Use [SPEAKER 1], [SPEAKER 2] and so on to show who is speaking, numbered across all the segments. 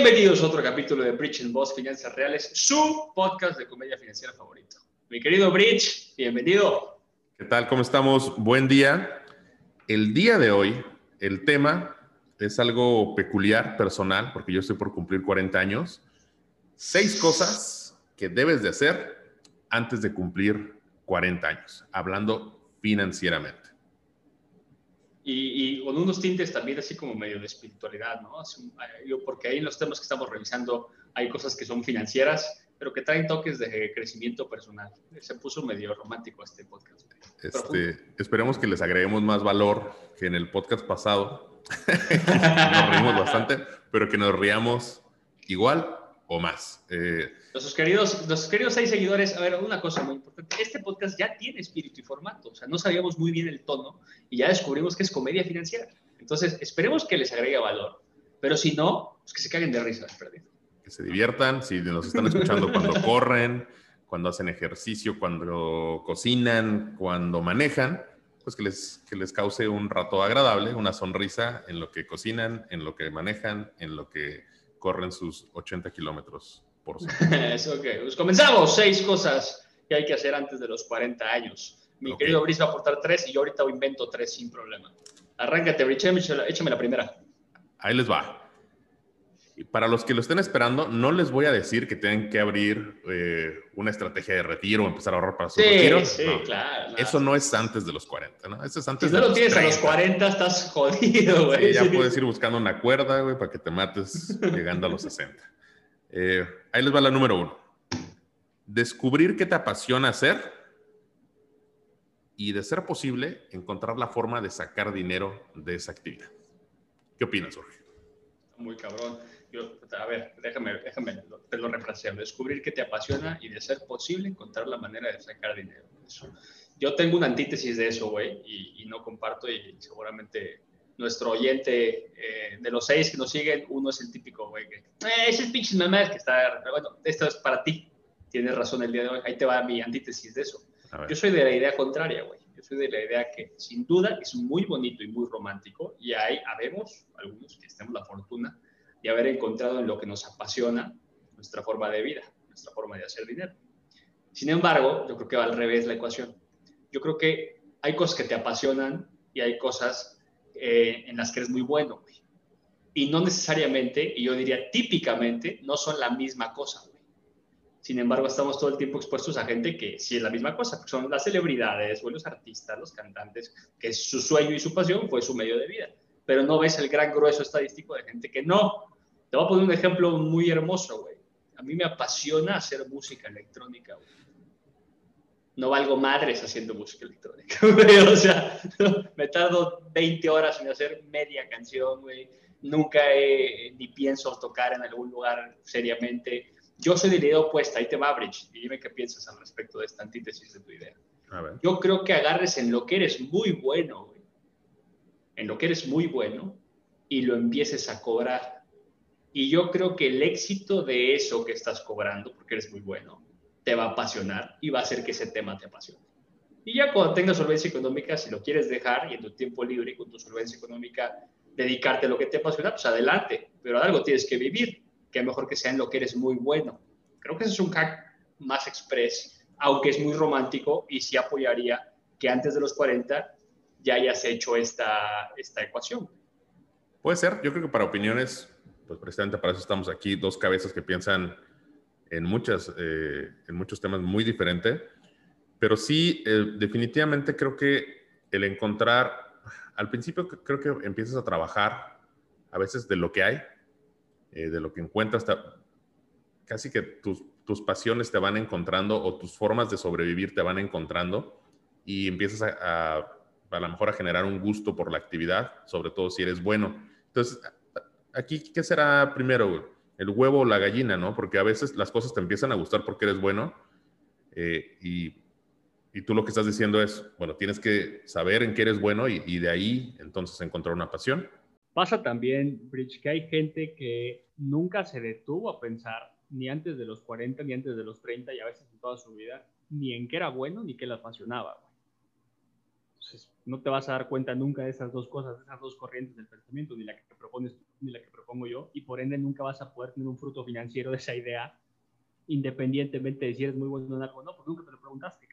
[SPEAKER 1] Bienvenidos a otro capítulo de Bridge and Boss Finanzas Reales, su podcast de comedia financiera favorito. Mi querido Bridge, bienvenido.
[SPEAKER 2] ¿Qué tal? ¿Cómo estamos? Buen día. El día de hoy, el tema es algo peculiar, personal, porque yo estoy por cumplir 40 años. Seis cosas que debes de hacer antes de cumplir 40 años, hablando financieramente
[SPEAKER 1] y, con unos tintes también así como medio de espiritualidad, ¿no? Porque ahí en los temas que estamos revisando hay cosas que son financieras, pero que traen toques de crecimiento personal. Se puso medio romántico este podcast.
[SPEAKER 2] Este, esperemos que les agreguemos más valor que en el podcast pasado. nos reímos bastante, pero que nos riamos igual o más.
[SPEAKER 1] Eh, nuestros, queridos, nuestros queridos seis seguidores, a ver, una cosa muy importante. Este podcast ya tiene espíritu y formato. O sea, no sabíamos muy bien el tono y ya descubrimos que es comedia financiera. Entonces, esperemos que les agregue valor. Pero si no, pues que se caguen de risa, perdido.
[SPEAKER 2] Que se diviertan, si nos están escuchando cuando corren, cuando hacen ejercicio, cuando cocinan, cuando manejan, pues que les, que les cause un rato agradable, una sonrisa en lo que cocinan, en lo que manejan, en lo que corren sus 80 kilómetros por
[SPEAKER 1] semana. Eso, ok. Pues comenzamos. Seis cosas que hay que hacer antes de los 40 años. Mi querido Brice va a aportar tres y yo ahorita invento tres sin problema. Arráncate, Brice, échame la primera.
[SPEAKER 2] Ahí les va para los que lo estén esperando, no les voy a decir que tienen que abrir eh, una estrategia de retiro o empezar a ahorrar para su retiro.
[SPEAKER 1] Sí, claro.
[SPEAKER 2] Eso no es antes de los 40, ¿no? Eso es antes
[SPEAKER 1] si no lo tienes a los 40, estás jodido, güey.
[SPEAKER 2] ya puedes ir buscando una cuerda, güey, para que te mates llegando a los 60. Eh, ahí les va la número uno. Descubrir qué te apasiona hacer y, de ser posible, encontrar la forma de sacar dinero de esa actividad. ¿Qué opinas, Jorge?
[SPEAKER 1] Muy cabrón a ver, déjame, déjame, te lo refraseo, descubrir qué te apasiona y de ser posible encontrar la manera de sacar dinero. Yo tengo una antítesis de eso, güey, y, no comparto y seguramente nuestro oyente eh, de los seis que nos siguen, uno es el típico, güey, que eh, ese es pinche mamá que está, bueno, esto es para ti, tienes razón el día de hoy, ahí te va mi antítesis de eso. Yo soy de la idea contraria, güey. Yo soy de la idea que sin duda es muy bonito y muy romántico y hay, habemos algunos que tenemos la fortuna y haber encontrado en lo que nos apasiona nuestra forma de vida, nuestra forma de hacer dinero. Sin embargo, yo creo que va al revés la ecuación. Yo creo que hay cosas que te apasionan y hay cosas eh, en las que eres muy bueno. Y no necesariamente, y yo diría típicamente, no son la misma cosa. Sin embargo, estamos todo el tiempo expuestos a gente que sí es la misma cosa, son las celebridades o los artistas, los cantantes, que su sueño y su pasión fue su medio de vida pero no ves el gran grueso estadístico de gente que no. Te voy a poner un ejemplo muy hermoso, güey. A mí me apasiona hacer música electrónica, güey. No valgo madres haciendo música electrónica, güey. O sea, me tardo 20 horas en hacer media canción, güey. Nunca he, ni pienso tocar en algún lugar seriamente. Yo soy de la idea opuesta, ahí te va, Bridge, y dime qué piensas al respecto de esta antítesis de tu idea. Yo creo que agarres en lo que eres muy bueno, en lo que eres muy bueno y lo empieces a cobrar. Y yo creo que el éxito de eso que estás cobrando, porque eres muy bueno, te va a apasionar y va a hacer que ese tema te apasione. Y ya cuando tengas solvencia económica, si lo quieres dejar y en tu tiempo libre y con tu solvencia económica dedicarte a lo que te apasiona, pues adelante. Pero algo tienes que vivir, que mejor que sea en lo que eres muy bueno. Creo que ese es un hack más express, aunque es muy romántico y sí apoyaría que antes de los 40 ya hayas hecho esta, esta ecuación.
[SPEAKER 2] Puede ser, yo creo que para opiniones, pues precisamente para eso estamos aquí, dos cabezas que piensan en, muchas, eh, en muchos temas muy diferentes, pero sí, eh, definitivamente creo que el encontrar, al principio creo que empiezas a trabajar a veces de lo que hay, eh, de lo que encuentras, casi que tus, tus pasiones te van encontrando o tus formas de sobrevivir te van encontrando y empiezas a a lo mejor a generar un gusto por la actividad, sobre todo si eres bueno. Entonces, aquí, ¿qué será primero? El huevo o la gallina, ¿no? Porque a veces las cosas te empiezan a gustar porque eres bueno eh, y, y, tú lo que estás diciendo es, bueno, tienes que saber en qué eres bueno y, y de ahí entonces encontrar una pasión.
[SPEAKER 1] Pasa también, Bridge, que hay gente que nunca se detuvo a pensar ni antes de los 40, ni antes de los 30 y a veces en toda su vida, ni en qué era bueno ni qué le apasionaba Entonces, no te vas a dar cuenta nunca de esas dos cosas, de esas dos corrientes del pensamiento, ni la que propones ni la que propongo yo, y por ende nunca vas a poder tener un fruto financiero de esa idea, independientemente de si eres muy bueno en algo o no, porque nunca te lo preguntaste.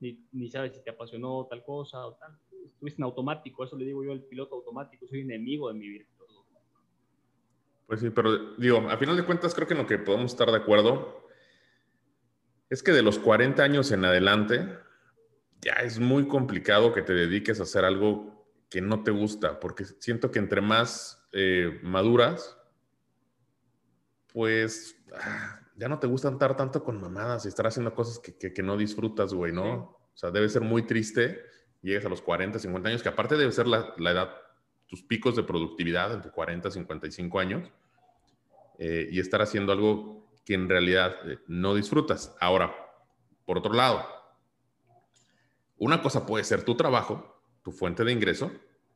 [SPEAKER 1] Ni, ni sabes si te apasionó tal cosa o tal. Estuviste en automático, eso le digo yo al piloto automático, soy enemigo de mi vida.
[SPEAKER 2] Pues sí, pero digo, a final de cuentas creo que en lo que podemos estar de acuerdo es que de los 40 años en adelante ya es muy complicado que te dediques a hacer algo que no te gusta, porque siento que entre más eh, maduras, pues ah, ya no te gusta estar tanto con mamadas y estar haciendo cosas que, que, no disfrutas, güey, ¿no? O sea, debe ser muy triste, llegues a los 40, 50 años, que aparte debe ser la, la edad tus picos de productividad entre 40 y 55 años eh, y estar haciendo algo que en realidad eh, no disfrutas. Ahora, por otro lado, una cosa puede ser tu trabajo, tu fuente de ingreso,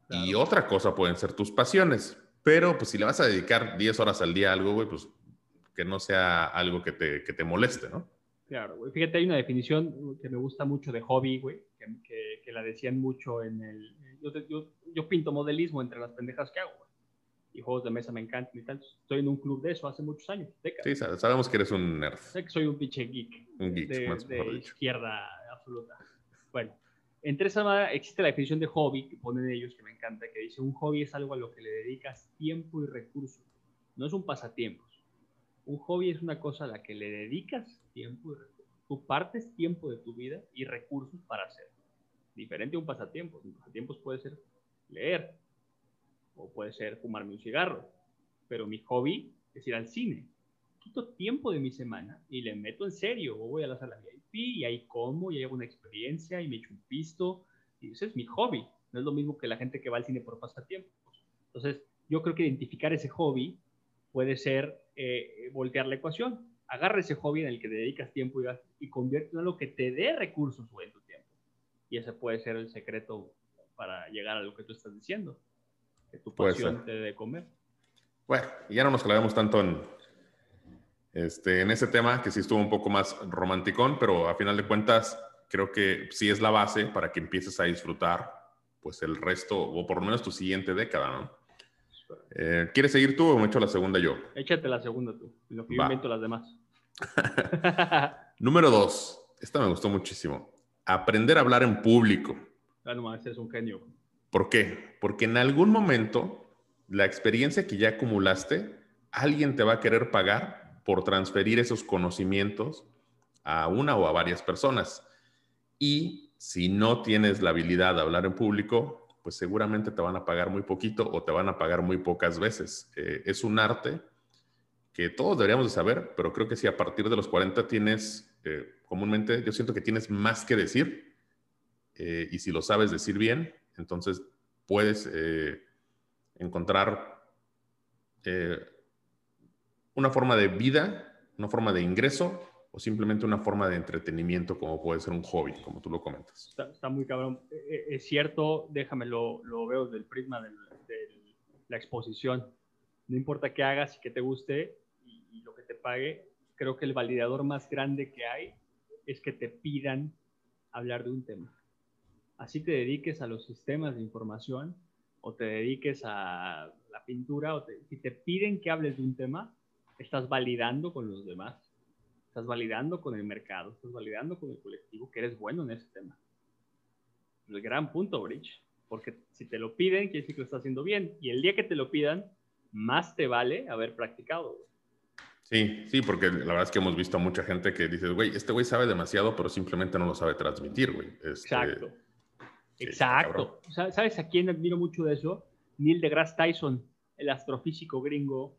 [SPEAKER 2] y otra cosa pueden ser tus pasiones. Pero pues si le vas a dedicar 10 horas al día a algo, güey, pues que no sea algo que te, que te moleste, ¿no?
[SPEAKER 1] Claro, güey. Fíjate, hay una definición que me gusta mucho de hobby, güey, que, que, la decían mucho en el... Yo, yo, yo pinto modelismo entre las pendejas que hago, Y juegos de mesa me encantan y tal. Estoy en un club de eso hace muchos años,
[SPEAKER 2] Sí, sabemos que eres un nerd.
[SPEAKER 1] Sé que soy un pinche geek.
[SPEAKER 2] Un geek,
[SPEAKER 1] de,
[SPEAKER 2] más
[SPEAKER 1] de izquierda absoluta. Bueno, entre esa existe la definición de hobby que ponen ellos, que me encanta, que dice, un hobby es algo a lo que le dedicas tiempo y recursos. No es un pasatiempo. Un hobby es una cosa a la que le dedicas tiempo y recursos. Tú partes tiempo de tu vida y recursos para hacer diferente a un pasatiempo. Un pasatiempo puede ser leer o puede ser fumarme un cigarro, pero mi hobby es ir al cine. Quito tiempo de mi semana y le meto en serio, o voy a la sala y ahí como y hago una experiencia y me echo un pisto y ese es mi hobby. No es lo mismo que la gente que va al cine por pasatiempos. Entonces, yo creo que identificar ese hobby puede ser eh, voltear la ecuación. Agarra ese hobby en el que dedicas tiempo y, y conviértelo en lo que te dé recursos en tu tiempo. Y ese puede ser el secreto para llegar a lo que tú estás diciendo. Que tu pasión te dé comer.
[SPEAKER 2] Bueno, ya no nos clavemos tanto en, este, en ese tema, que sí estuvo un poco más romanticón, pero a final de cuentas creo que sí es la base para que empieces a disfrutar pues el resto, o por lo menos tu siguiente década, ¿no? Eh, ¿Quieres seguir tú o me echo la segunda yo?
[SPEAKER 1] Échate la segunda tú, lo que yo invento las demás.
[SPEAKER 2] Número dos, esta me gustó muchísimo. Aprender a hablar en público.
[SPEAKER 1] Ah, no, es un genio.
[SPEAKER 2] ¿Por qué? Porque en algún momento la experiencia que ya acumulaste, alguien te va a querer pagar por transferir esos conocimientos a una o a varias personas. Y si no tienes la habilidad de hablar en público, pues seguramente te van a pagar muy poquito o te van a pagar muy pocas veces. Eh, es un arte que todos deberíamos de saber, pero creo que si a partir de los 40 tienes, eh, comúnmente yo siento que tienes más que decir eh, y si lo sabes decir bien, entonces puedes encontrar una forma de vida, una forma de ingreso o simplemente una forma de entretenimiento como puede ser un hobby, como tú lo comentas.
[SPEAKER 1] Está, muy cabrón. E, e, es cierto, déjame, lo, lo veo del prisma de la exposición. No importa qué hagas y que te guste y, lo que te pague, creo que el validador más grande que hay es que te pidan hablar de un tema. Así te dediques a los sistemas de información o te dediques a la pintura, o si te piden que hables de un tema, estás validando con los demás estás validando con el mercado, estás validando con el colectivo que eres bueno en ese tema. El gran punto, Bridge, porque si te lo piden, quiere decir que lo estás haciendo bien. Y el día que te lo pidan, más te vale haber practicado.
[SPEAKER 2] Sí, sí, porque la verdad es que hemos visto a mucha gente que dice, güey, este güey sabe demasiado, pero simplemente no lo sabe transmitir, güey.
[SPEAKER 1] Este, Exacto. Exacto. ¿Sabes a quién admiro mucho de eso? Neil deGrasse Tyson, el astrofísico gringo.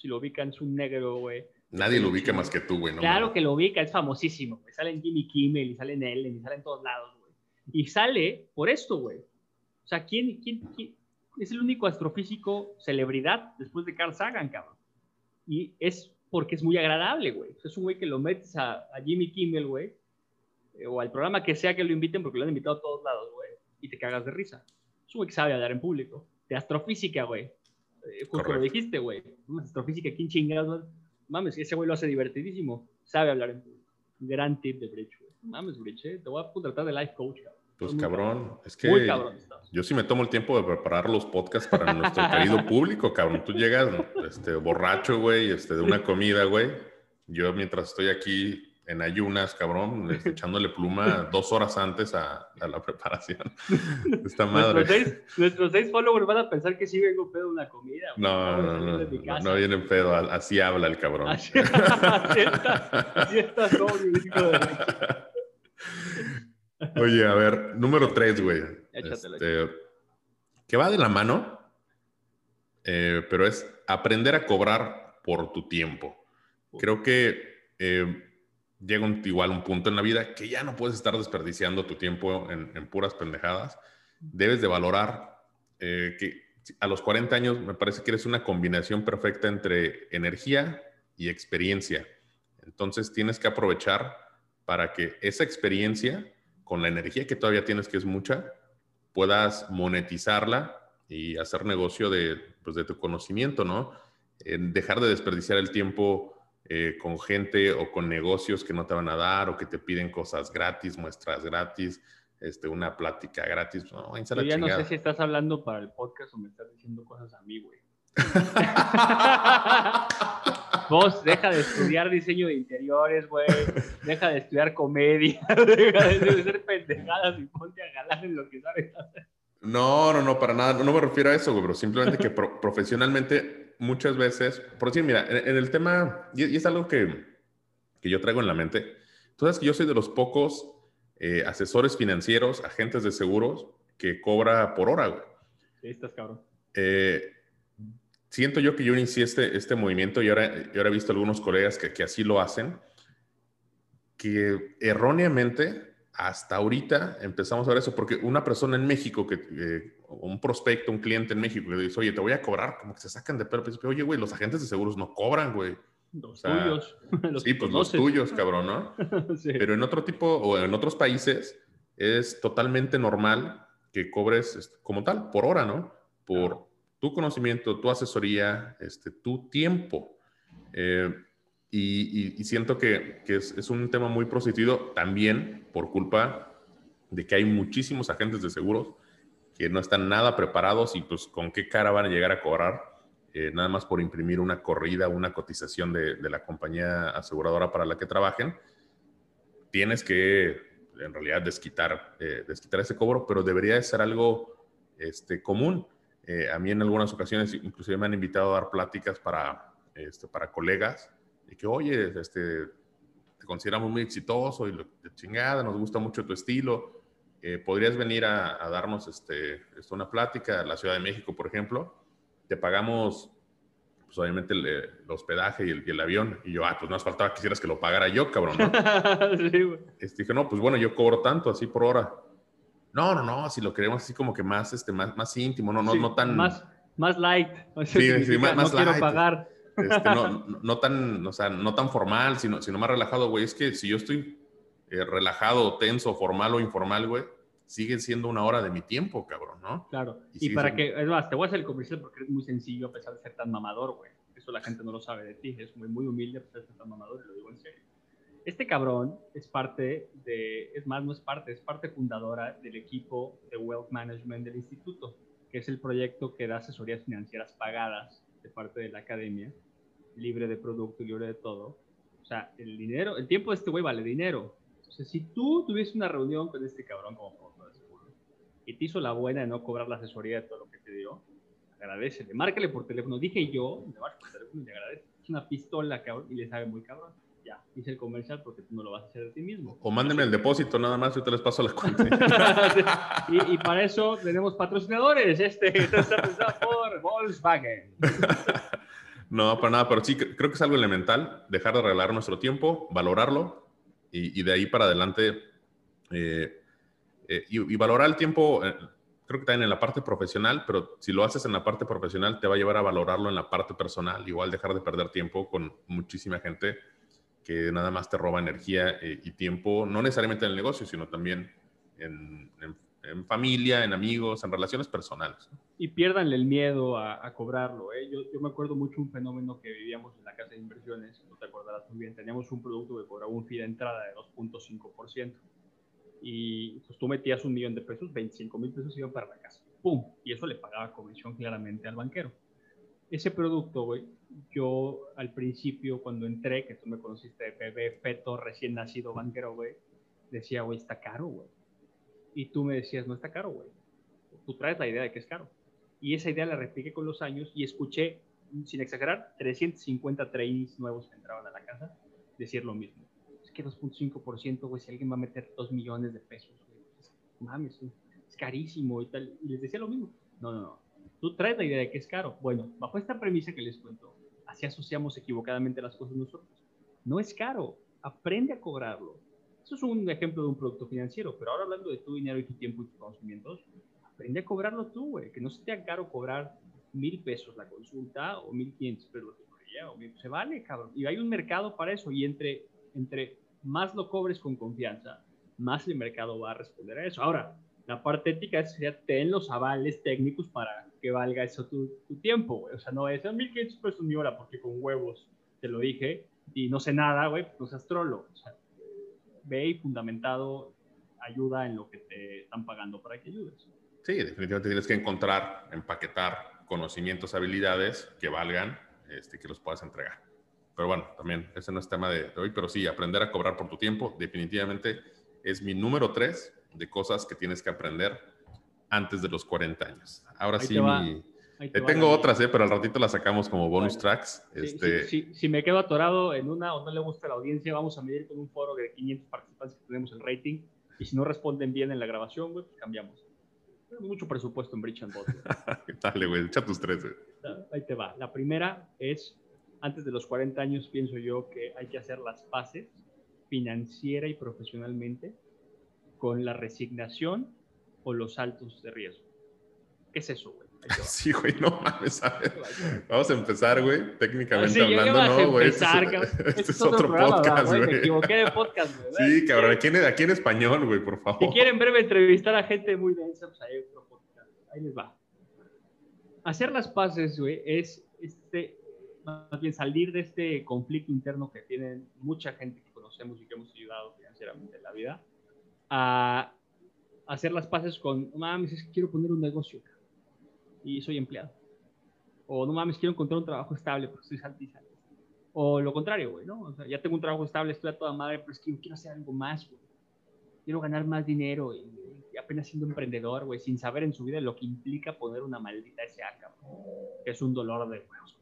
[SPEAKER 1] Si lo ubican, es un negro, güey
[SPEAKER 2] Nadie lo ubica más que tú, güey.
[SPEAKER 1] claro que lo ubica, es famosísimo. Güey. Sale en Jimmy Kimmel y sale en Ellen y sale en todos lados, güey. Y sale por esto, güey. O sea, ¿quién, quién, es el único astrofísico celebridad después de Carl Sagan, cabrón? Y es porque es muy agradable, güey. Es un güey que lo metes a, Jimmy Kimmel, güey, eh, o al programa que sea que lo inviten, porque lo han invitado a todos lados, güey, y te cagas de risa. Es un güey que sabe hablar en público. De astrofísica, güey. Eh, justo lo dijiste, güey. Astrofísica, ¿quién chingados? mames, ese güey lo hace divertidísimo, sabe hablar en público. Gran tip de Bridge, güey. Mames, Bridge, eh, te voy a contratar de life coach, cabrón.
[SPEAKER 2] Pues cabrón, es que yo sí me tomo el tiempo de preparar los podcasts para nuestro querido público, cabrón. Tú llegas este, borracho, güey, este, de una comida, güey. Yo mientras estoy aquí en ayunas, cabrón, este, echándole pluma dos horas antes a, la preparación. Esta madre.
[SPEAKER 1] Nuestros seis, followers van a pensar que sí vengo pedo una comida.
[SPEAKER 2] No, no, no, no, no, viene pedo, así habla el cabrón. Así,
[SPEAKER 1] está, así está todo, de
[SPEAKER 2] Oye, a ver, número tres, güey. Este, que va de la mano, eh, pero es aprender a cobrar por tu tiempo. Creo que eh, llega un, igual un punto en la vida que ya no puedes estar desperdiciando tu tiempo en, puras pendejadas. Debes de valorar eh, que a los 40 años me parece que eres una combinación perfecta entre energía y experiencia. Entonces tienes que aprovechar para que esa experiencia con la energía que todavía tienes, que es mucha, puedas monetizarla y hacer negocio de, pues, de tu conocimiento, ¿no? dejar de desperdiciar el tiempo eh, con gente o con negocios que no te van a dar o que te piden cosas gratis, muestras gratis, este, una plática gratis. No,
[SPEAKER 1] Yo ya no sé si estás hablando para el podcast o me estás diciendo cosas a mí, güey. Vos deja de estudiar diseño de interiores, güey. Deja de estudiar comedia. Deja de ser pendejadas y ponte a ganar en lo que sabes hacer.
[SPEAKER 2] No, no, no, para nada. No me refiero a eso, güey, pero simplemente que profesionalmente muchas veces, por decir, mira, en, el tema, y, es algo que, que, yo traigo en la mente, tú sabes que yo soy de los pocos eh, asesores financieros, agentes de seguros, que cobra por hora, güey.
[SPEAKER 1] Sí, estás cabrón.
[SPEAKER 2] Eh, siento yo que yo inicié este, este movimiento y ahora, ahora he visto algunos colegas que, que, así lo hacen, que erróneamente hasta ahorita empezamos a ver eso, porque una persona en México, que, eh, un prospecto, un cliente en México, que dice, oye, te voy a cobrar, como que se sacan de pelo, pues, oye, güey, los agentes de seguros no cobran, güey.
[SPEAKER 1] Los tuyos.
[SPEAKER 2] sí, pues los tuyos, cabrón, ¿no? Pero en otro tipo, o en otros países, es totalmente normal que cobres este, como tal, por hora, ¿no? Por, tu conocimiento, tu asesoría, este, tu tiempo. Eh, y, siento que, es, un tema muy prostituido también por culpa de que hay muchísimos agentes de seguros que no están nada preparados y pues con qué cara van a llegar a cobrar eh, nada más por imprimir una corrida, una cotización de, la compañía aseguradora para la que trabajen. Tienes que en realidad desquitar, eh, desquitar ese cobro, pero debería de ser algo este, común. Eh, a mí en algunas ocasiones inclusive me han invitado a dar pláticas para, este, para colegas y que, oye, este, te consideramos muy exitoso y de chingada, nos gusta mucho tu estilo. Eh, ¿Podrías venir a, darnos este, esto, una plática a la Ciudad de México, por ejemplo? Te pagamos, pues obviamente, el, hospedaje y el, avión. Y yo, ah, pues no nos faltaba quisieras que lo pagara yo, cabrón, ¿no? sí, güey. Este, dije, no, pues bueno, yo cobro tanto, así por hora. No, no, no, si lo queremos así como que más, este, más, más íntimo, no, no, no tan...
[SPEAKER 1] Más, más light. sí, sí, más, no quiero pagar.
[SPEAKER 2] Este, no, no, tan, o sea, no tan formal, sino, sino más relajado, güey. Es que si yo estoy eh, relajado, tenso, formal o informal, güey, sigue siendo una hora de mi tiempo, cabrón, ¿no?
[SPEAKER 1] Claro. Y, para que, es más, te voy a hacer el comercial porque es muy sencillo a pesar de ser tan mamador, güey. Eso la gente no lo sabe de ti. Es muy, muy humilde a pesar de ser tan mamador, y lo digo en serio. Este cabrón es parte de, es más, no es parte, es parte fundadora del equipo de Wealth Management del instituto, que es el proyecto que da asesorías financieras pagadas de parte de la academia, libre de producto libre de todo. O sea, el dinero, el tiempo de este güey vale dinero. Sea, si tú tuvieses una reunión con este cabrón como de seguro y te hizo la buena de no cobrar la asesoría de todo lo que te dio, agradecele, márcale por teléfono. Dije yo, me marca por teléfono y le agradece. Es una pistola, cabrón, y le sabe muy cabrón ya, hice el comercial porque tú no lo vas a hacer de ti mismo.
[SPEAKER 2] O mándenme el depósito nada más, yo te les paso la cuenta.
[SPEAKER 1] y, para eso tenemos patrocinadores. Este está pensado por Volkswagen.
[SPEAKER 2] no, para nada, pero sí, creo que es algo elemental, dejar de regalar nuestro tiempo, valorarlo y, de ahí para adelante. Eh, eh, y, valorar el tiempo, eh, creo que también en la parte profesional, pero si lo haces en la parte profesional, te va a llevar a valorarlo en la parte personal. Igual dejar de perder tiempo con muchísima gente que nada más te roba energía eh, y tiempo, no necesariamente en el negocio, sino también en, familia, en amigos, en relaciones personales.
[SPEAKER 1] Y pierdanle el miedo a, cobrarlo. ¿eh? Yo, yo, me acuerdo mucho un fenómeno que vivíamos en la casa de inversiones, no te acordarás muy bien, teníamos un producto que cobraba un fee de entrada de 2.5%. y pues tú metías un millón de pesos, 25 mil pesos iban para la casa. ¡Pum! Y eso le pagaba comisión claramente al banquero. Ese producto, güey, yo al principio cuando entré, que tú me conociste de bebé, feto, recién nacido banquero, güey, decía, güey, está caro, güey. Y tú me decías, no está caro, güey. Tú traes la idea de que es caro. Y esa idea la repliqué con los años y escuché, sin exagerar, 350 trainees nuevos que entraban a la casa decir lo mismo. Es que 2.5%, güey, si alguien va a meter 2 millones de pesos, güey, pues, mames, es carísimo y tal. Y les decía lo mismo. No, no, no. Tú traes la idea de que es caro. Bueno, bajo esta premisa que les cuento, así asociamos equivocadamente las cosas nosotros. No es caro. Aprende a cobrarlo. Eso es un ejemplo de un producto financiero, pero ahora hablando de tu dinero y tu tiempo y tus conocimientos, aprende a cobrarlo tú, güey. Que no se te haga caro cobrar mil pesos la consulta o mil quinientos pesos la o se vale, cabrón. Y hay un mercado para eso y entre, entre más lo cobres con confianza, más el mercado va a responder a eso. Ahora, la parte ética es sería ten los avales técnicos para que valga eso tu, tu tiempo, güey. O sea, no es 1500 pesos mi hora porque con huevos te lo dije y no sé nada, güey, no seas trolo. O sea, ve y fundamentado ayuda en lo que te están pagando para que ayudes.
[SPEAKER 2] Sí, definitivamente tienes que encontrar, empaquetar conocimientos, habilidades que valgan, este, que los puedas entregar. Pero bueno, también ese no es tema de, hoy, pero sí, aprender a cobrar por tu tiempo definitivamente es mi número tres de cosas que tienes que aprender antes de los 40 años. Ahora sí, mi, tengo otras, eh, pero al ratito las sacamos como bonus tracks. este...
[SPEAKER 1] si me quedo atorado en una o no le gusta la audiencia, vamos a medir con un foro de 500 participantes que tenemos el rating. Y si no responden bien en la grabación, pues cambiamos mucho presupuesto en Bridge and Bot.
[SPEAKER 2] Dale, güey, echa tus tres.
[SPEAKER 1] Ahí te va. La primera es, antes de los 40 años, pienso yo que hay que hacer las paces financiera y profesionalmente con la resignación o los saltos de riesgo. ¿Qué es eso, güey?
[SPEAKER 2] Sí, güey, no mames. Vamos a empezar, güey, técnicamente hablando, ¿no, güey? Este, este, es, otro, podcast, güey.
[SPEAKER 1] Me equivoqué de podcast, güey.
[SPEAKER 2] Sí, cabrón, aquí en, aquí en español, güey, por favor.
[SPEAKER 1] Si quieren verme entrevistar a gente muy densa, pues ahí otro podcast. Ahí les va. Hacer las paces, güey, es este, más bien salir de este conflicto interno que tienen mucha gente que conocemos y que hemos ayudado financieramente en la vida, a hacer las paces con, mames, es que quiero poner un negocio, y soy empleado. O no mames, quiero encontrar un trabajo estable porque estoy saltizando. O lo contrario, güey, ¿no? O sea, ya tengo un trabajo estable, estoy a toda madre, pero es que quiero hacer algo más, güey. Quiero ganar más dinero y, apenas siendo emprendedor, güey, sin saber en su vida lo que implica poner una maldita SA, cabrón. Que es un dolor de huevos,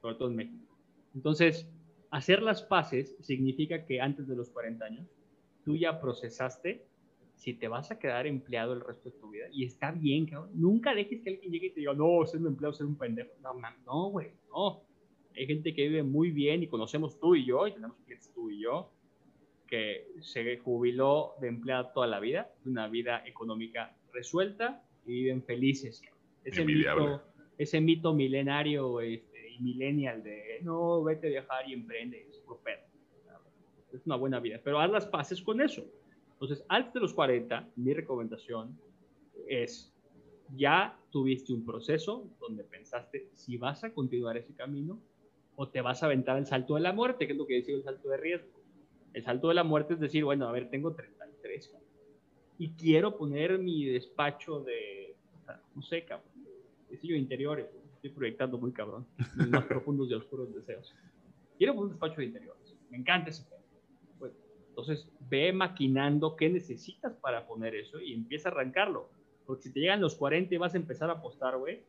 [SPEAKER 1] sobre todo en México. Entonces, hacer las paces significa que antes de los 40 años, tú ya procesaste si te vas a quedar empleado el resto de tu vida, y está bien, cabrón, nunca dejes que alguien llegue y te diga, no, ser un empleado, ser un pendejo. No, no, güey, no. Hay gente que vive muy bien y conocemos tú y yo, y tenemos clientes tú y yo, que se jubiló de empleado toda la vida, una vida económica resuelta y viven felices. Ese mito, ese mito milenario este, y millennial de no, vete a viajar y emprende, es Es una buena vida, pero haz las paces con eso. Entonces, antes de los 40, mi recomendación es, ya tuviste un proceso donde pensaste si vas a continuar ese camino o te vas a aventar el salto de la muerte, que es lo que decía el salto de riesgo. El salto de la muerte es decir, bueno, a ver, tengo 33 y quiero poner mi despacho de, no sé, cabrón, de interiores. Estoy proyectando muy cabrón, mis más profundos y oscuros deseos. Quiero poner un despacho de interiores. Me encanta ese tema. Entonces, ve maquinando qué necesitas para poner eso y empieza a arrancarlo. Porque si te llegan los 40 y vas a empezar a apostar, güey,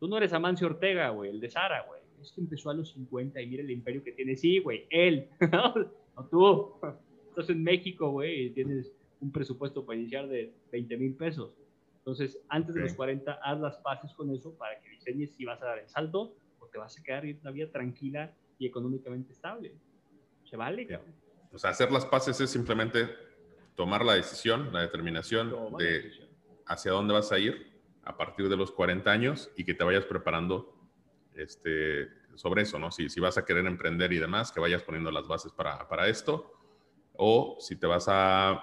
[SPEAKER 1] tú no eres Amancio Ortega, güey, el de Sara, güey. Es que empezó a los 50 y mira el imperio que tiene. Sí, güey, él, no tú. Estás en México, güey, y tienes un presupuesto para iniciar de 20 mil pesos. Entonces, antes de los 40, haz las paces con eso para que diseñes si vas a dar el salto o te vas a quedar en una vida tranquila y económicamente estable. Se vale, cabrón.
[SPEAKER 2] O sea, hacer las paces es simplemente tomar la decisión, la determinación de hacia dónde vas a ir a partir de los 40 años y que te vayas preparando este, sobre eso, ¿no? Si, si vas a querer emprender y demás, que vayas poniendo las bases para, para esto. O si te vas a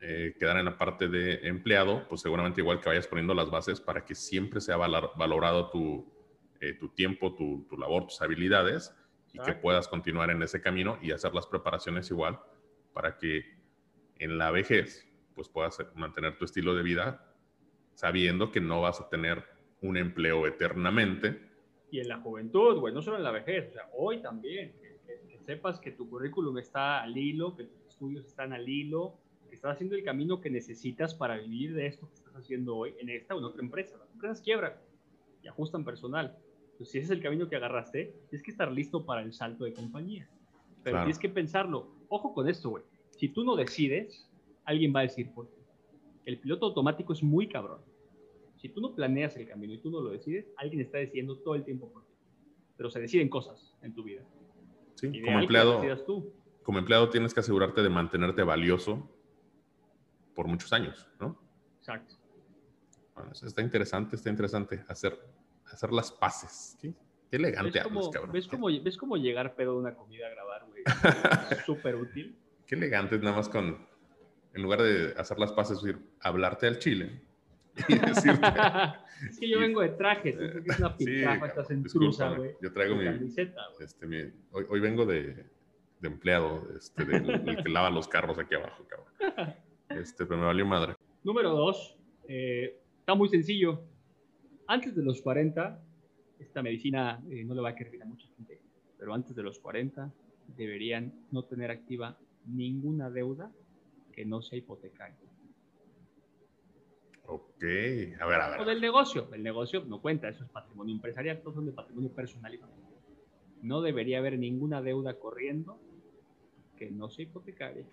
[SPEAKER 2] eh, quedar en la parte de empleado, pues seguramente igual que vayas poniendo las bases para que siempre sea valorado tu, eh, tu tiempo, tu, tu labor, tus habilidades y que puedas continuar en ese camino y hacer las preparaciones igual para que en la vejez, pues puedas mantener tu estilo de vida sabiendo que no vas a tener un empleo eternamente.
[SPEAKER 1] Y en la juventud, güey, no solo en la vejez, o sea, hoy también, que, sepas que tu currículum está al hilo, que tus estudios están al hilo, que estás haciendo el camino que necesitas para vivir de esto que estás haciendo hoy en esta o en otra empresa. Las empresas quiebran y ajustan personal. Entonces, si ese es el camino que agarraste, tienes que estar listo para el salto de compañía. Pero tienes que pensarlo. Ojo con esto, güey. Si tú no decides, alguien va a decir por qué. El piloto automático es muy cabrón. Si tú no planeas el camino y tú no lo decides, alguien está decidiendo todo el tiempo por ti. Pero se deciden cosas en tu vida.
[SPEAKER 2] Sí, como empleado, como empleado tienes que asegurarte de mantenerte valioso por muchos años, ¿no?
[SPEAKER 1] Exacto.
[SPEAKER 2] Bueno, está interesante, está interesante hacer, hacer las paces. ¿sí? Qué elegante
[SPEAKER 1] ¿Ves
[SPEAKER 2] cómo, cabrón.
[SPEAKER 1] ¿ves cómo, ¿Ves cómo llegar pedo de una comida a grabar, güey? Súper útil.
[SPEAKER 2] Qué elegante, nada más con, en lugar de hacer las paces, decir, hablarte al chile.
[SPEAKER 1] Y decirte, es que yo vengo de traje, tú es una piltrafa, estás en trusa, güey.
[SPEAKER 2] Yo traigo mi,
[SPEAKER 1] camiseta,
[SPEAKER 2] este, mi hoy, hoy, vengo de, de empleado, este, del que lava los carros aquí abajo, cabrón. Este, pero me valió madre.
[SPEAKER 1] Número dos, eh, está muy sencillo. Antes de los 40, esta medicina eh, no le va a querer a mucha gente, pero antes de los 40 deberían no tener activa ninguna deuda que no sea hipotecaria.
[SPEAKER 2] Ok, a ver, a ver.
[SPEAKER 1] O del negocio, el negocio no cuenta, eso es patrimonio empresarial, todos son de patrimonio personal y familiar. No debería haber ninguna deuda corriendo que no sea hipotecaria.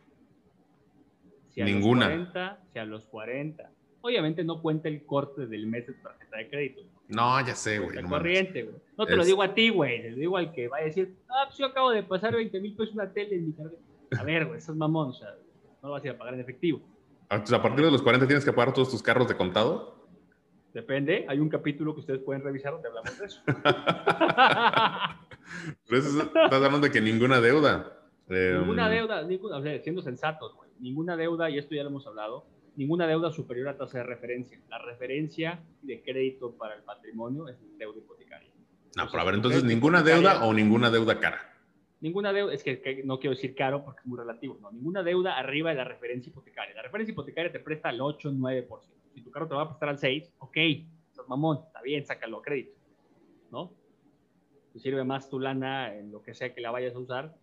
[SPEAKER 1] Si a
[SPEAKER 2] ninguna.
[SPEAKER 1] Los 40, si a los 40. Obviamente no cuenta el corte del mes de tu tarjeta de crédito.
[SPEAKER 2] No, ya sé, güey.
[SPEAKER 1] No corriente, güey. No te lo digo a ti, güey. Le digo al que va a decir, ah, pues yo acabo de pasar 20 mil pesos una tele en mi tarjeta. A ver, güey, eso es mamón. O sea, no lo vas a ir a pagar en efectivo.
[SPEAKER 2] Entonces, a partir de los 40 tienes que pagar todos tus carros de contado.
[SPEAKER 1] Depende, hay un capítulo que ustedes pueden revisar donde hablamos de eso.
[SPEAKER 2] Pero eso estás hablando de que ninguna deuda.
[SPEAKER 1] ninguna em, deuda, o sea, siendo sensatos, güey, ninguna deuda, y esto ya lo hemos hablado, ninguna deuda superior a tasa de referencia. La referencia de crédito para el patrimonio es deuda hipotecaria.
[SPEAKER 2] No, pero a ver, entonces, ¿ninguna deuda o ninguna deuda cara?
[SPEAKER 1] Ninguna deuda, es que, no quiero decir caro porque es muy relativo, no, ninguna deuda arriba de la referencia hipotecaria. La referencia hipotecaria te presta al 8, 9%. Si tu carro te va a prestar al 6, ok, estás mamón, está bien, sácalo a crédito, ¿no? Te sirve más tu lana en lo que sea que la vayas a usar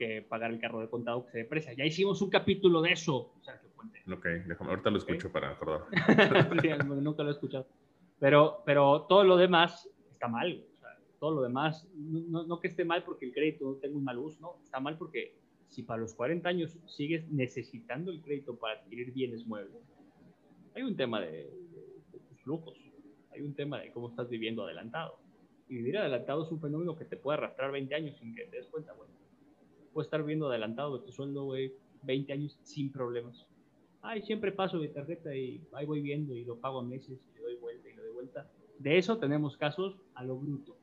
[SPEAKER 1] que pagar el carro de contado que se deprecia. Ya hicimos un capítulo de eso, Sergio Puente.
[SPEAKER 2] Ok, déjame, ahorita lo escucho para acordar.
[SPEAKER 1] nunca lo he escuchado. Pero, pero todo lo demás está mal todo lo demás, no, que esté mal porque el crédito no tenga un mal uso, no, está mal porque si para los 40 años sigues necesitando el crédito para adquirir bienes muebles, hay un tema de, tus flujos, hay un tema de cómo estás viviendo adelantado. Y vivir adelantado es un fenómeno que te puede arrastrar 20 años sin que te des cuenta, güey. Puedes estar viendo adelantado de tu sueldo, güey, 20 años sin problemas. Ay, siempre paso de tarjeta y ahí voy viendo y lo pago a meses y le doy vuelta y le doy vuelta. De eso tenemos casos a lo bruto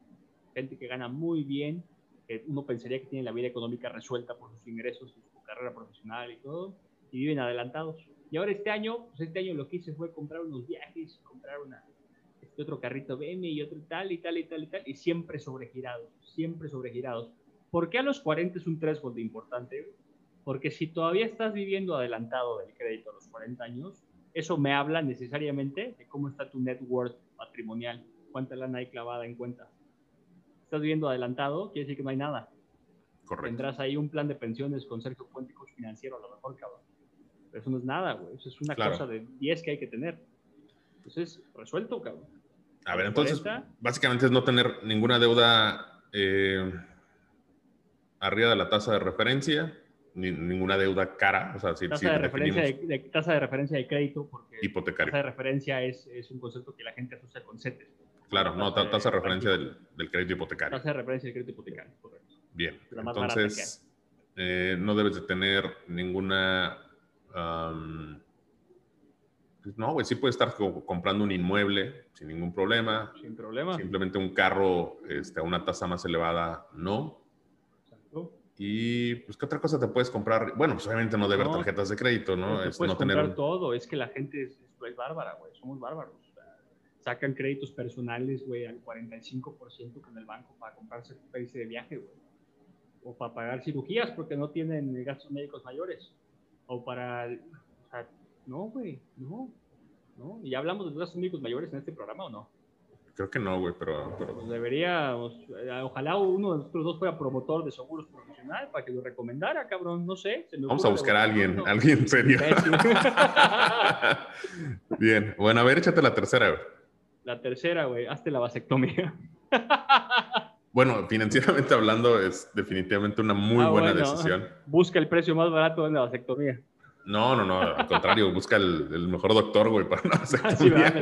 [SPEAKER 1] gente que gana muy bien, que uno pensaría que tiene la vida económica resuelta por sus ingresos y su carrera profesional y todo, y viven adelantados. Y ahora este año, pues este año lo que hice fue comprar unos viajes, comprar una, este otro carrito BM y otro tal y tal y tal y tal, y siempre sobregirados, siempre sobregirados. ¿Por qué a los 40 es un threshold importante? Porque si todavía estás viviendo adelantado del crédito a los 40 años, eso me habla necesariamente de cómo está tu net worth patrimonial, cuánta lana hay clavada en cuenta estás viendo adelantado, quiere decir que no hay nada.
[SPEAKER 2] Correcto.
[SPEAKER 1] Tendrás ahí un plan de pensiones con Sergio Puente financiero, a lo mejor, cabrón. Pero eso no es nada, güey. Eso es una cosa de 10 que hay que tener. Entonces, resuelto, cabrón.
[SPEAKER 2] A ver, entonces, básicamente es no tener ninguna deuda eh, arriba de la tasa de referencia, ni, ninguna deuda cara. O sea, si,
[SPEAKER 1] tasa, de referencia de, tasa de referencia de crédito, porque
[SPEAKER 2] hipotecario.
[SPEAKER 1] tasa de referencia es, es un concepto que la gente asocia con CETES.
[SPEAKER 2] Claro, no, tasa de referencia del, crédito hipotecario.
[SPEAKER 1] Tasa de referencia del crédito hipotecario, correcto.
[SPEAKER 2] Bien, entonces eh, no debes de tener ninguna... Pues no, güey, sí puedes estar comprando un inmueble sin ningún problema.
[SPEAKER 1] Sin problema.
[SPEAKER 2] Simplemente un carro este, a una tasa más elevada, no. Y, pues, ¿qué otra cosa te puedes comprar? Bueno, pues obviamente no debe tarjetas de crédito, ¿no?
[SPEAKER 1] es no tener todo. Es que la gente es, es bárbara, güey. Somos bárbaros sacan créditos personales, güey, al 45% con el banco para comprarse un país de viaje, güey. O para pagar cirugías porque no tienen gastos médicos mayores. o para... O sea, no, güey, no, no. ¿Y ya hablamos de los médicos mayores en este programa o no?
[SPEAKER 2] Creo que no, güey, pero... pero...
[SPEAKER 1] Pues deberíamos, eh, ojalá uno de nosotros dos fuera promotor de seguros profesional para que lo recomendara, cabrón, no sé.
[SPEAKER 2] Vamos a buscar a alguien, alguien serio. Bien, bueno, a ver, échate la tercera, güey.
[SPEAKER 1] La tercera, güey, hazte la vasectomía.
[SPEAKER 2] Bueno, financieramente hablando, es definitivamente una muy ah, buena decisión.
[SPEAKER 1] Busca el precio más barato de la vasectomía.
[SPEAKER 2] No, no, no, al contrario, busca el, mejor doctor, güey, para una vasectomía.
[SPEAKER 1] Sí,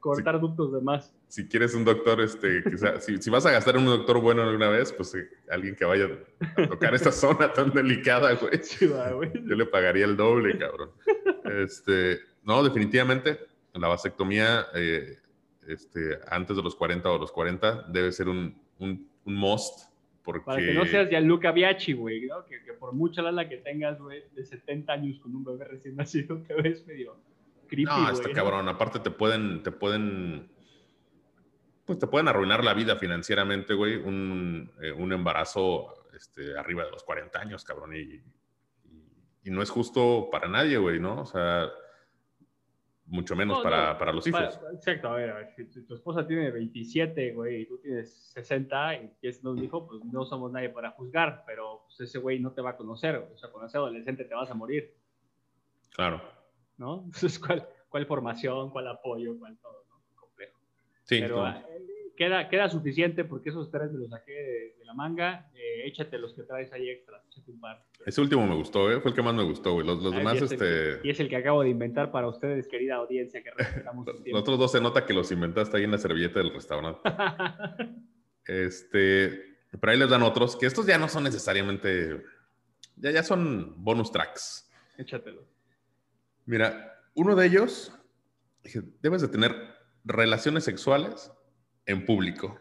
[SPEAKER 1] cortar ductos de más.
[SPEAKER 2] Si quieres un doctor, este, quizá, si, si, vas a gastar en un doctor bueno alguna vez, pues eh, alguien que vaya a tocar esta zona tan delicada, güey. Yo le pagaría el doble, cabrón. Este, no, definitivamente, la vasectomía eh, este, antes de los 40 o los 40 debe ser un, un, un must. Porque...
[SPEAKER 1] Para que no seas ya Luca Biachi, güey, ¿no? que, que, por mucha lana que tengas, güey, de 70 años con un bebé recién nacido, te ves medio
[SPEAKER 2] no, está cabrón. Aparte te pueden, te pueden, pues te pueden arruinar la vida financieramente, güey. Un, eh, un embarazo este, arriba de los 40 años, cabrón. Y, y, no es justo para nadie, güey, ¿no? O sea, mucho menos para, para, los hijos.
[SPEAKER 1] exacto, a ver, a ver, si tu, esposa tiene 27, güey, y tú tienes 60 y es un hijo, pues no somos nadie para juzgar, pero pues, ese güey no te va a conocer, o sea, con ese adolescente te vas a morir.
[SPEAKER 2] Claro.
[SPEAKER 1] ¿No? Entonces, ¿cuál, cuál formación, cuál apoyo, cuál todo, ¿no? Complejo.
[SPEAKER 2] Sí,
[SPEAKER 1] Pero ah, queda, queda suficiente porque esos tres me los saqué de, la manga. Eh, échate los que traes ahí extra, échate un par.
[SPEAKER 2] Ese último me gustó, ¿eh? fue el que más me gustó, güey. Los, los ah, demás,
[SPEAKER 1] y
[SPEAKER 2] este...
[SPEAKER 1] y es el que acabo de inventar para ustedes, querida audiencia, que respetamos
[SPEAKER 2] Los otros dos se nota que los inventaste ahí en la servilleta del restaurante. este... Pero ahí les dan otros, que estos ya no son necesariamente... Ya, ya son bonus tracks.
[SPEAKER 1] Échatelos.
[SPEAKER 2] Mira, uno de ellos, debes de tener relaciones sexuales en público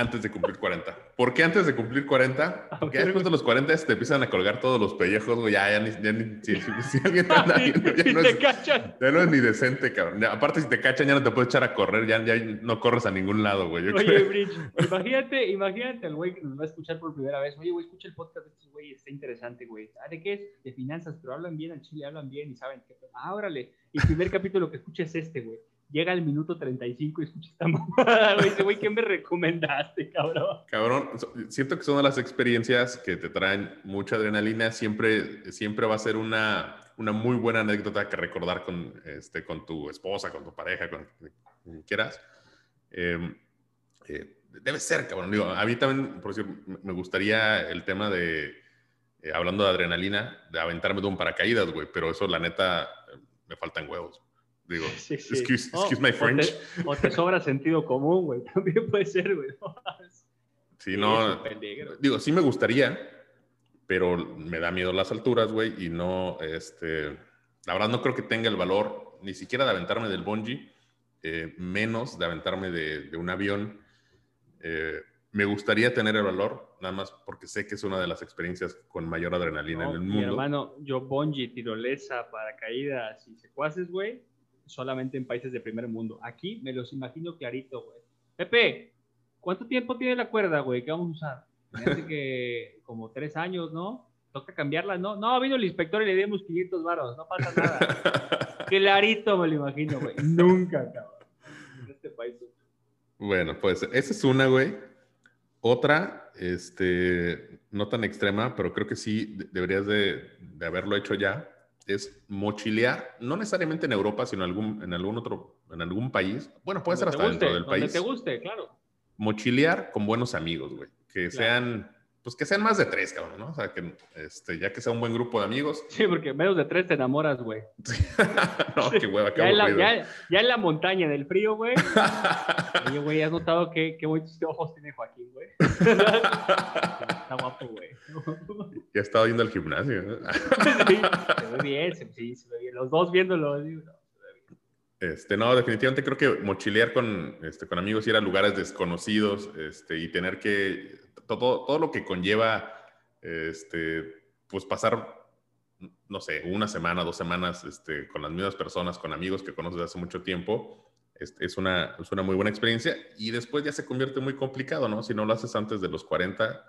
[SPEAKER 2] antes de cumplir 40. ¿Por qué antes de cumplir 40? Porque después de los 40 te empiezan a colgar todos los pellejos, güey. Ya, ya, ni, ya ni, si, alguien te anda viendo, ya, no es, ya no es ni decente, cabrón. aparte, si te cachan, ya no te puedes echar a correr, ya, ya no corres a ningún lado, güey.
[SPEAKER 1] Oye, Bridge, imagínate, imánate al güey que nos va a escuchar por primera vez. Oye, güey, escucha el podcast de estos güey, está interesante, güey. Ah, ¿de qué es? De finanzas, pero hablan bien al chile, hablan bien y saben que. Ah, órale. Y el primer capítulo que escuches es este, güey llega al minuto 35 y escucha esta mamada, güey. Dice, güey, ¿qué me recomendaste, cabrón?
[SPEAKER 2] Cabrón, siento que son de las experiencias que te traen mucha adrenalina. Siempre, siempre va a ser una, una muy buena anécdota que recordar con, este, con tu esposa, con tu pareja, con quien quieras. Em, eh, debe ser, cabrón. Digo, a mí también, por decir, me gustaría el tema de, eh, hablando de adrenalina, de aventarme de un paracaídas, güey. Pero eso, la neta, me faltan huevos. Digo, excuse, my French.
[SPEAKER 1] O te, sobra sentido común, güey. También puede ser, güey.
[SPEAKER 2] Sí, no. Digo, sí me gustaría, pero me da miedo las alturas, güey. Y no, este. La verdad, no creo que tenga el valor ni siquiera de aventarme del bungee, eh, menos de aventarme de, un avión. Eh, me gustaría tener el valor, nada más porque sé que es una de las experiencias con mayor adrenalina en el mundo. Mi
[SPEAKER 1] hermano, yo bungee, tirolesa, paracaídas y secuaces, güey, solamente en países de primer mundo. Aquí me los imagino clarito, güey. Pepe, ¿cuánto tiempo tiene la cuerda, güey? ¿Qué vamos a usar? Me que como tres años, ¿no? Toca cambiarla, ¿no? No, vino el inspector y le dimos 500 varos, no pasa nada. clarito me lo imagino, güey. Nunca, cabrón. En este país.
[SPEAKER 2] Bueno, pues esa es una, güey. Otra, este, no tan extrema, pero creo que sí deberías de, de haberlo hecho ya es mochilear, no necesariamente en Europa, sino en algún, en algún otro, en algún país. Bueno, puede ser hasta dentro del país.
[SPEAKER 1] te guste, claro.
[SPEAKER 2] Mochilear con buenos amigos, güey. Que sean, pues que sean más de tres, cabrón, ¿no? O sea, que este, ya que sea un buen grupo de amigos.
[SPEAKER 1] Sí, porque menos de tres te enamoras, güey.
[SPEAKER 2] no, qué hueva, qué
[SPEAKER 1] ya, en la, ya, ya, en la montaña del frío, güey. Oye, güey, ¿has notado qué, qué bonitos ojos tiene Joaquín, güey? Está guapo, güey.
[SPEAKER 2] Ya estado yendo al gimnasio.
[SPEAKER 1] sí, se ve bien, sí, se ve bien. Los dos viéndolo.
[SPEAKER 2] Este, no, definitivamente creo que mochilear con, este, con amigos, ir a lugares desconocidos este, y tener que, todo, todo lo que conlleva, este, pues pasar, no sé, una semana, dos semanas este, con las mismas personas, con amigos que conoces hace mucho tiempo, este, es, una, es una muy buena experiencia y después ya se convierte muy complicado, ¿no? Si no lo haces antes de los 40,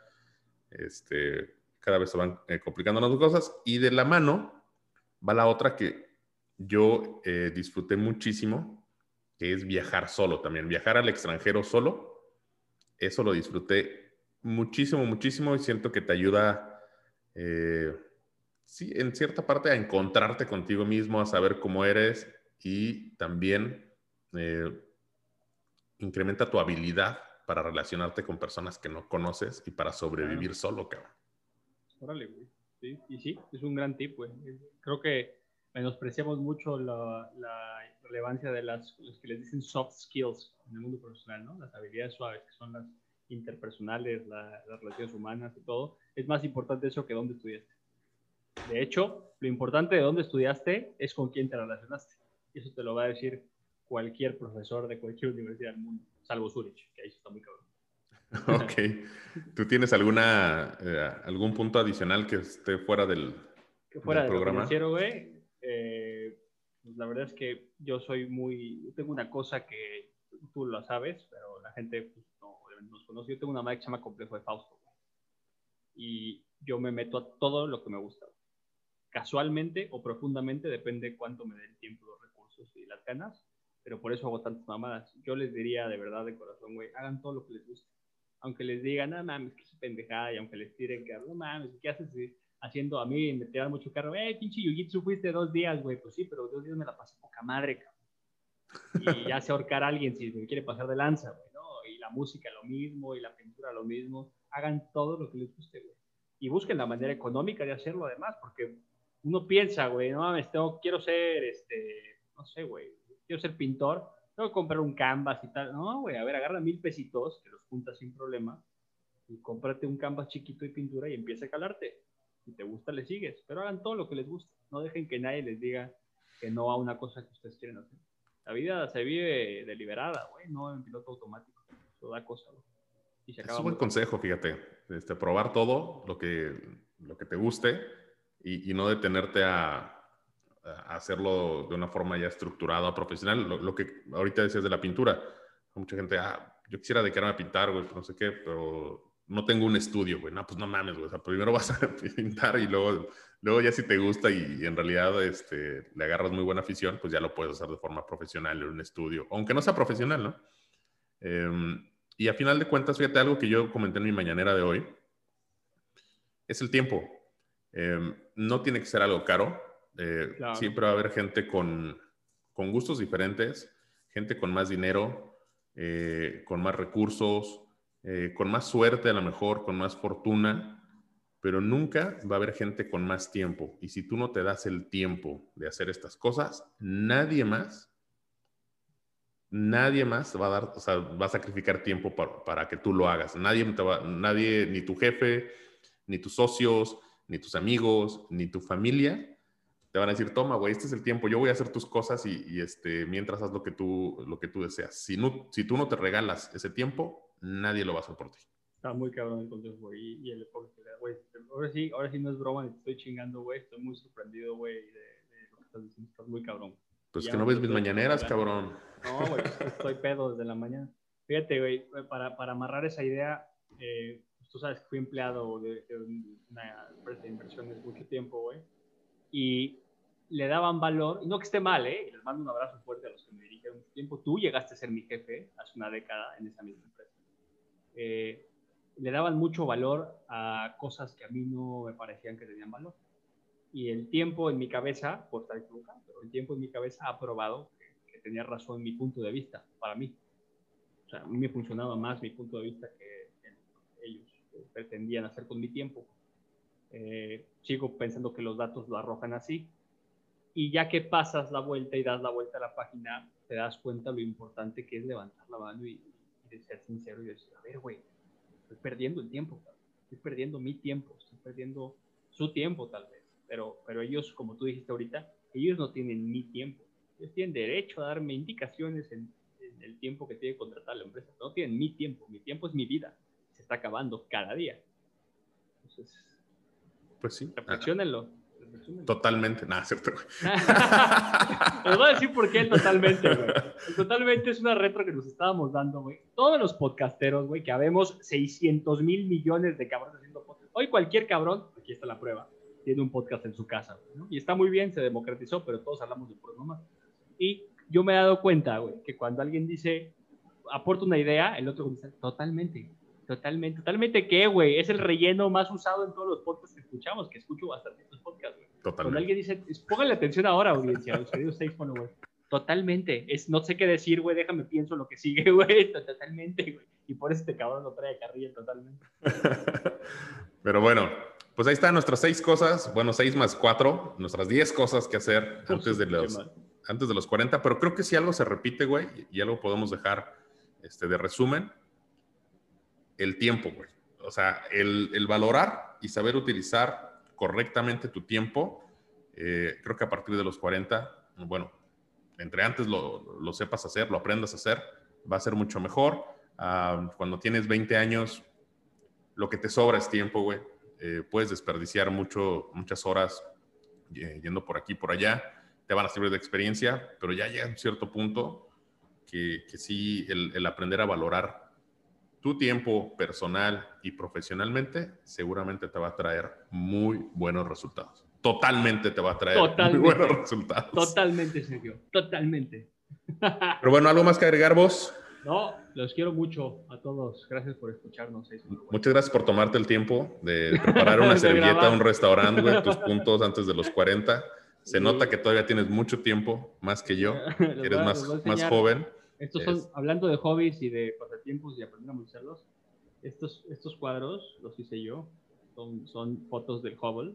[SPEAKER 2] este, cada vez se van eh, complicando las cosas. Y de la mano va la otra que yo eh, disfruté muchísimo, que es viajar solo también. Viajar al extranjero solo, eso lo disfruté muchísimo, muchísimo y siento que te ayuda, eh, sí, en cierta parte a encontrarte contigo mismo, a saber cómo eres y también incrementa tu habilidad para relacionarte con personas que no conoces y para sobrevivir solo, cabrón.
[SPEAKER 1] Órale, güey. Sí, y sí, es un gran tip, güey. Creo que menospreciamos mucho la, relevancia de las los que les dicen soft skills en el mundo profesional, ¿no? Las habilidades suaves, que son las interpersonales, las relaciones humanas y todo. Es más importante eso que dónde estudiaste. De hecho, lo importante de dónde estudiaste es con quién te relacionaste. Y eso te lo va a decir cualquier profesor de cualquier universidad del mundo, salvo Zurich, que ahí está muy cabrón.
[SPEAKER 2] Ok. ¿Tú tienes alguna, eh, algún punto adicional que esté fuera del,
[SPEAKER 1] que fuera del programa? güey. Eh, pues la verdad es que yo soy muy, tengo una cosa que tú lo sabes, pero la gente pues, nos conoce. Yo tengo una madre que se llama Complejo de Fausto. Y yo me meto a todo lo que me gusta. Casualmente o profundamente, depende cuánto me dé el tiempo, los recursos y las ganas pero por eso hago tantas mamadas. Yo les diría de verdad, de corazón, güey, hagan todo lo que les guste. Aunque les digan, no mames, que es pendejada, y aunque les tiren que, no mames, ¿qué haces haciendo a mí? Me tiran mucho carro, eh, pinche Jiu-Jitsu fuiste dos días, güey. Pues sí, pero dos días me la pasé poca madre, cabrón. Y ya sé ahorcar a alguien si me quiere pasar de lanza, güey, música lo mismo, y la pintura lo mismo. Hagan todo lo que les guste, güey. Y busquen la manera económica de hacerlo, además, porque uno piensa, güey, no mames, tengo, quiero ser, este, no sé, güey, quiero ser pintor, tengo que comprar un canvas y tal. No, güey, a ver, agarra mil pesitos, que los juntas sin problema, y cómprate un canvas chiquito y pintura y empieza a calarte. Si te gusta, le sigues, pero hagan todo lo que les guste. No dejen que nadie les diga que no a una cosa que ustedes quieren hacer. La vida se vive deliberada, güey, no en piloto automático. Eso da cosa,
[SPEAKER 2] Y se acaba es un buen consejo, fíjate. Este, probar todo lo que, lo que te guste y, y no detenerte a, hacerlo de una forma ya estructurada, profesional. Lo, que ahorita decías de la pintura. Mucha gente, ah, yo quisiera dedicarme a pintar, güey, no sé qué, pero no tengo un estudio, güey. No, pues no mames, güey. O sea, primero vas a pintar y luego, luego ya si te gusta y, en realidad este, le agarras muy buena afición, pues ya lo puedes hacer de forma profesional en un estudio, aunque no sea profesional, ¿no? Em, y a final de cuentas, fíjate algo que yo comenté en mi mañanera de hoy, es el tiempo. Em, no tiene que ser algo caro, eh, siempre va a haber gente con, con, gustos diferentes, gente con más dinero, eh, con más recursos, eh, con más suerte a lo mejor, con más fortuna, pero nunca va a haber gente con más tiempo. Y si tú no te das el tiempo de hacer estas cosas, nadie más, nadie más va a dar, o sea, va a sacrificar tiempo para, para que tú lo hagas. Nadie, te va, nadie, ni tu jefe, ni tus socios, ni tus amigos, ni tu familia te van a decir, toma, güey, este es el tiempo, yo voy a hacer tus cosas y, este, mientras haz lo que, tú, lo que tú deseas. Si, no, si tú no te regalas ese tiempo, nadie lo va a hacer por ti.
[SPEAKER 1] Está muy cabrón el consejo, güey. Y el güey. Ahora sí, ahora sí no es broma, estoy chingando, güey. Estoy muy sorprendido, güey, de, lo que estás diciendo. Estás muy cabrón.
[SPEAKER 2] Pues que no ves mis mañaneras, cabrón.
[SPEAKER 1] No, güey, estoy pedo desde la mañana. Fíjate, güey, para, para amarrar esa idea, eh, pues tú sabes que fui empleado de, de una empresa de inversiones mucho tiempo, güey y le daban valor, no que esté mal, ¿eh? Y les mando un abrazo fuerte a los que me dirigieron mucho tiempo. Tú llegaste a ser mi jefe hace una década en esa misma empresa. Eh, le daban mucho valor a cosas que a mí no me parecían que tenían valor. Y el tiempo en mi cabeza, por estar equivocado, pero el tiempo en mi cabeza ha probado que, tenía razón mi punto de vista, para mí. O sea, a mí me funcionaba más mi punto de vista que ellos pretendían hacer con mi tiempo. Eh, sigo pensando que los datos lo arrojan así. Y ya que pasas la vuelta y das la vuelta a la página, te das cuenta lo importante que es levantar la mano y, ser sincero y decir, a ver, güey, estoy perdiendo el tiempo, estoy perdiendo mi tiempo, estoy perdiendo su tiempo tal vez. Pero, pero ellos, como tú dijiste ahorita, ellos no tienen mi tiempo. Ellos tienen derecho a darme indicaciones en, el tiempo que tiene que contratar la empresa. No tienen mi tiempo. Mi tiempo es mi vida. Se está acabando cada día. Entonces,
[SPEAKER 2] pues sí.
[SPEAKER 1] Reflexionenlo.
[SPEAKER 2] Totalmente, nada, cierto.
[SPEAKER 1] Les voy a decir por qué totalmente, güey. Totalmente es una retro que nos estábamos dando, güey. Todos los podcasteros, güey, que habemos 600 mil millones de cabrones haciendo podcast. hoy cualquier cabrón, aquí está la prueba, tiene un podcast en su casa, ¿no? Y está muy bien, se democratizó, pero todos hablamos de por nomás. Y yo me he dado cuenta, güey, que cuando alguien dice, aporta una idea, el otro dice, totalmente, totalmente, totalmente qué, güey, es el relleno más usado en todos los podcasts que escuchamos, que escucho bastante estos podcasts, güey. Totalmente. Cuando alguien dice, póngale atención ahora, audiencia, los queridos seis güey. Totalmente. Es, no sé qué decir, güey. Déjame pienso lo que sigue, güey. Totalmente, güey. Y por este cabrón lo trae a carrilla totalmente.
[SPEAKER 2] Pero bueno, pues ahí están nuestras seis cosas. Bueno, seis más cuatro. Nuestras diez cosas que hacer antes de los, antes de los 40. Pero creo que si algo se repite, güey, y algo podemos dejar este, de resumen, el tiempo, güey. O sea, el, el valorar y saber utilizar correctamente tu tiempo, eh, creo que a partir de los 40, bueno, entre antes lo, lo, sepas hacer, lo aprendas a hacer, va a ser mucho mejor. Ah, cuando tienes 20 años, lo que te sobra es tiempo, güey. Eh, puedes desperdiciar mucho, muchas horas yendo por aquí, por allá. Te van a servir de experiencia, pero ya llega un cierto punto que, que sí, el, el aprender a valorar tu tiempo personal y profesionalmente seguramente te va a traer muy buenos resultados totalmente te va a traer muy buenos resultados.
[SPEAKER 1] Totalmente, Sergio. Totalmente.
[SPEAKER 2] Pero bueno, ¿algo más que agregar vos?
[SPEAKER 1] No, los quiero mucho a todos. Gracias por escucharnos.
[SPEAKER 2] Muchas gracias por tomarte el tiempo de preparar una servilleta un restaurante, güey, tus puntos antes de los 40. Se nota que todavía tienes mucho tiempo, más que yo. Eres más, más joven.
[SPEAKER 1] Estos son, hablando de hobbies y de pasatiempos y aprender a usarlos, estos, estos cuadros los hice yo. Son, son fotos del Hubble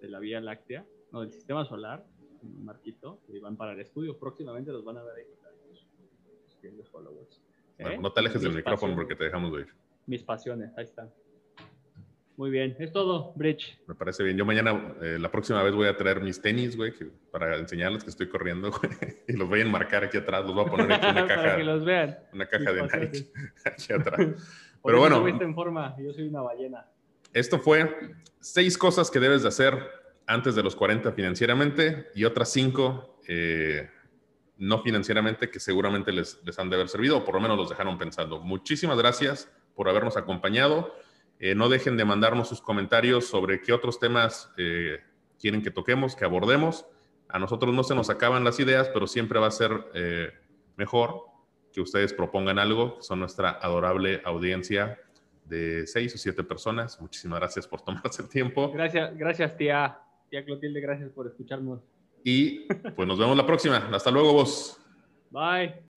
[SPEAKER 1] de la Vía Láctea, no, del Sistema Solar, un marquito, y van para el estudio. Próximamente los van a ver ahí.
[SPEAKER 2] Los followers. ¿Eh? no te alejes del micrófono porque te dejamos de ir.
[SPEAKER 1] Mis pasiones, ahí están. Muy bien, es todo, Bridge.
[SPEAKER 2] Me parece bien. Yo mañana, eh, la próxima vez voy a traer mis tenis, güey, para enseñarles que estoy corriendo, güey, y los voy a enmarcar aquí atrás, los voy a poner aquí en una caja.
[SPEAKER 1] para que los vean.
[SPEAKER 2] Una caja de Nike aquí atrás. Pero bueno.
[SPEAKER 1] en forma, yo soy una ballena.
[SPEAKER 2] Esto fue seis cosas que debes de hacer antes de los 40 financieramente y otras cinco eh, no financieramente que seguramente les, les, han de haber servido o por lo menos los dejaron pensando. Muchísimas gracias por habernos acompañado. Eh, no dejen de mandarnos sus comentarios sobre qué otros temas eh, quieren que toquemos, que abordemos. A nosotros no se nos acaban las ideas, pero siempre va a ser mejor que ustedes propongan algo. Son nuestra adorable audiencia de seis o siete personas. Muchísimas gracias por tomarse el tiempo.
[SPEAKER 1] Gracias, gracias tía, tía Clotilde, gracias por escucharnos.
[SPEAKER 2] Y pues nos vemos la próxima. Hasta luego vos.
[SPEAKER 1] Bye.